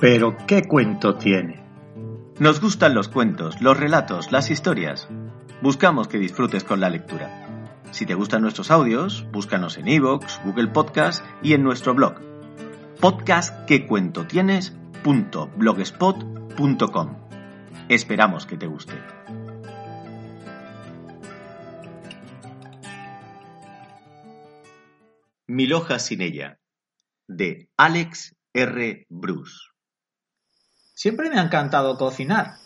Pero, ¿qué cuento tiene? Nos gustan los cuentos, los relatos, las historias. Buscamos que disfrutes con la lectura. Si te gustan nuestros audios, búscanos en iVoox, Google Podcast y en nuestro blog podcastquecuentotienes.blogspot.com. Esperamos que te guste. Mil hojas sin ella, de Alex R. Bruce. Siempre me ha encantado cocinar.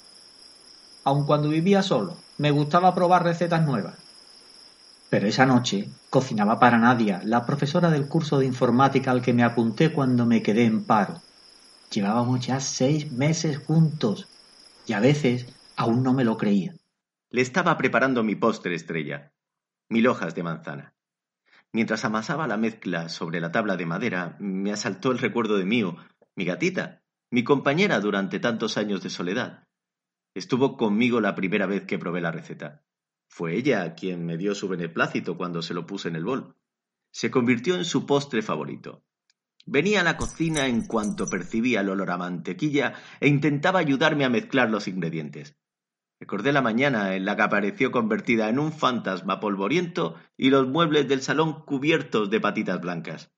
Aun cuando vivía solo, me gustaba probar recetas nuevas. Pero esa noche cocinaba para Nadia, la profesora del curso de informática al que me apunté cuando me quedé en paro. Llevábamos ya seis meses juntos y a veces aún no me lo creía. Le estaba preparando mi postre estrella, mil hojas de manzana. Mientras amasaba la mezcla sobre la tabla de madera, me asaltó el recuerdo de Mío, mi gatita, mi compañera durante tantos años de soledad. Estuvo conmigo la primera vez que probé la receta. Fue ella quien me dio su beneplácito cuando se lo puse en el bol. Se convirtió en su postre favorito. Venía a la cocina en cuanto percibía el olor a mantequilla e intentaba ayudarme a mezclar los ingredientes. Recordé la mañana en la que apareció convertida en un fantasma polvoriento y los muebles del salón cubiertos de patitas blancas.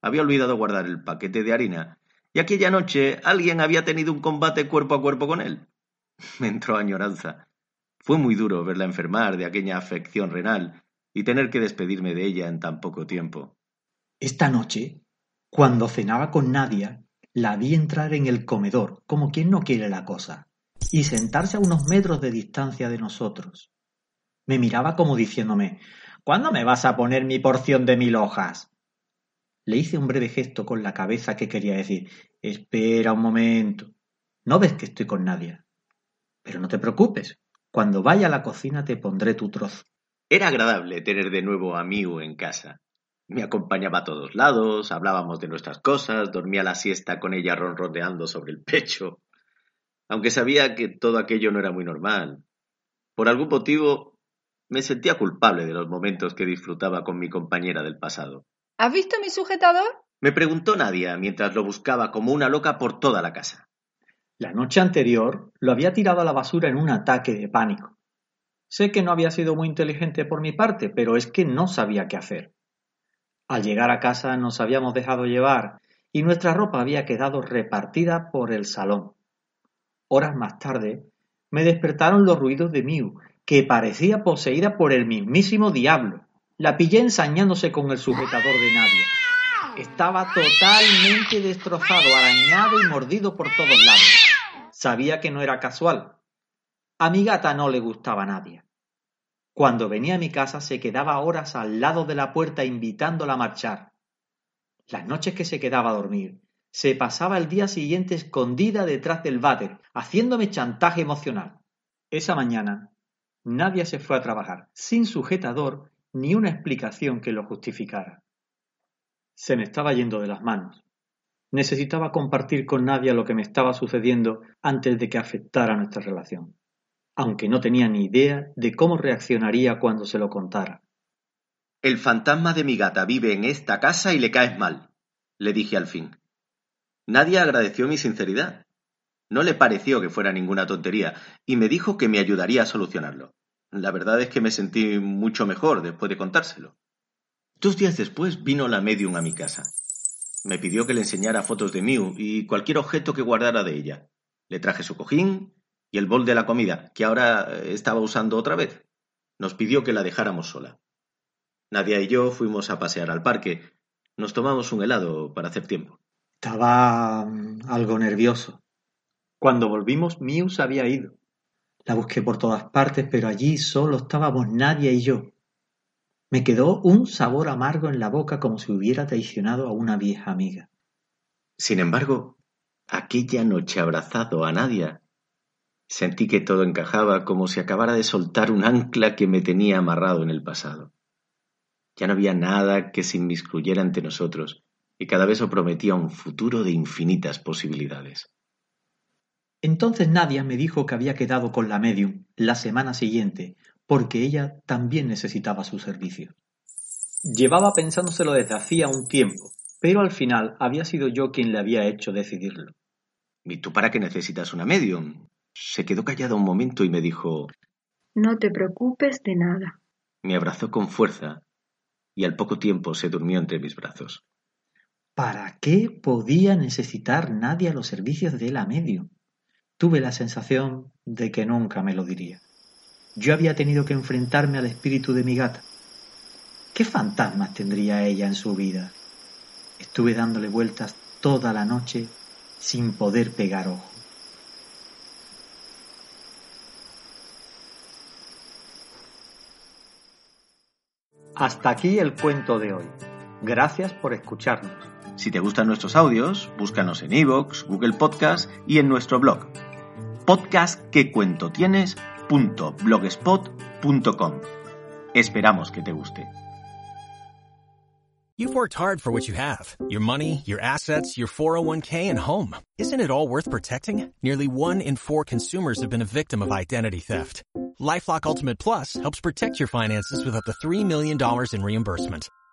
Había olvidado guardar el paquete de harina y aquella noche alguien había tenido un combate cuerpo a cuerpo con él. Me entró añoranza. Fue muy duro verla enfermar de aquella afección renal y tener que despedirme de ella en tan poco tiempo. Esta noche, cuando cenaba con Nadia, la vi entrar en el comedor, como quien no quiere la cosa, y sentarse a unos metros de distancia de nosotros. Me miraba como diciéndome ¿Cuándo me vas a poner mi porción de mil hojas? Le hice un breve gesto con la cabeza que quería decir Espera un momento. ¿No ves que estoy con Nadia? Pero no te preocupes. Cuando vaya a la cocina te pondré tu trozo. Era agradable tener de nuevo a Miu en casa. Me acompañaba a todos lados, hablábamos de nuestras cosas, dormía la siesta con ella ronroneando sobre el pecho. Aunque sabía que todo aquello no era muy normal. Por algún motivo me sentía culpable de los momentos que disfrutaba con mi compañera del pasado. ¿Has visto mi sujetador? Me preguntó Nadia mientras lo buscaba como una loca por toda la casa. La noche anterior lo había tirado a la basura en un ataque de pánico. Sé que no había sido muy inteligente por mi parte, pero es que no sabía qué hacer. Al llegar a casa nos habíamos dejado llevar y nuestra ropa había quedado repartida por el salón. Horas más tarde me despertaron los ruidos de Miu, que parecía poseída por el mismísimo diablo. La pillé ensañándose con el sujetador de Nadia. Estaba totalmente destrozado, arañado y mordido por todos lados. Sabía que no era casual. A mi gata no le gustaba a nadie. Cuando venía a mi casa se quedaba horas al lado de la puerta invitándola a marchar. Las noches que se quedaba a dormir, se pasaba el día siguiente escondida detrás del váter, haciéndome chantaje emocional. Esa mañana, nadie se fue a trabajar, sin sujetador ni una explicación que lo justificara. Se me estaba yendo de las manos. Necesitaba compartir con Nadia lo que me estaba sucediendo antes de que afectara nuestra relación, aunque no tenía ni idea de cómo reaccionaría cuando se lo contara. El fantasma de mi gata vive en esta casa y le caes mal, le dije al fin. Nadia agradeció mi sinceridad. No le pareció que fuera ninguna tontería y me dijo que me ayudaría a solucionarlo. La verdad es que me sentí mucho mejor después de contárselo. Dos días después vino la medium a mi casa. Me pidió que le enseñara fotos de Miu y cualquier objeto que guardara de ella. Le traje su cojín y el bol de la comida, que ahora eh, estaba usando otra vez. Nos pidió que la dejáramos sola. Nadia y yo fuimos a pasear al parque. Nos tomamos un helado para hacer tiempo. Estaba mm, algo nervioso. Cuando volvimos, Miu se había ido. La busqué por todas partes, pero allí solo estábamos Nadia y yo. Me quedó un sabor amargo en la boca como si hubiera traicionado a una vieja amiga. Sin embargo, aquella noche abrazado a Nadia, sentí que todo encajaba como si acabara de soltar un ancla que me tenía amarrado en el pasado. Ya no había nada que se inmiscuyera ante nosotros, y cada beso prometía un futuro de infinitas posibilidades. Entonces Nadia me dijo que había quedado con la medium la semana siguiente, porque ella también necesitaba su servicio. Llevaba pensándoselo desde hacía un tiempo, pero al final había sido yo quien le había hecho decidirlo. ¿Y tú para qué necesitas una medium? Se quedó callada un momento y me dijo No te preocupes de nada. Me abrazó con fuerza y al poco tiempo se durmió entre mis brazos. ¿Para qué podía necesitar nadie los servicios de la medium? Tuve la sensación de que nunca me lo diría. Yo había tenido que enfrentarme al espíritu de mi gata. ¿Qué fantasmas tendría ella en su vida? Estuve dándole vueltas toda la noche sin poder pegar ojo. Hasta aquí el cuento de hoy. Gracias por escucharnos. Si te gustan nuestros audios, búscanos en iVoox, Google Podcast y en nuestro blog podcastquecuentotienes.blogspot.com. Esperamos que te guste. You've worked hard for what you have your money, your assets, your 401k, and home. Isn't it all worth protecting? Nearly one in four consumers have been a victim of identity theft. Lifelock Ultimate Plus helps protect your finances with up to $3 million in reimbursement.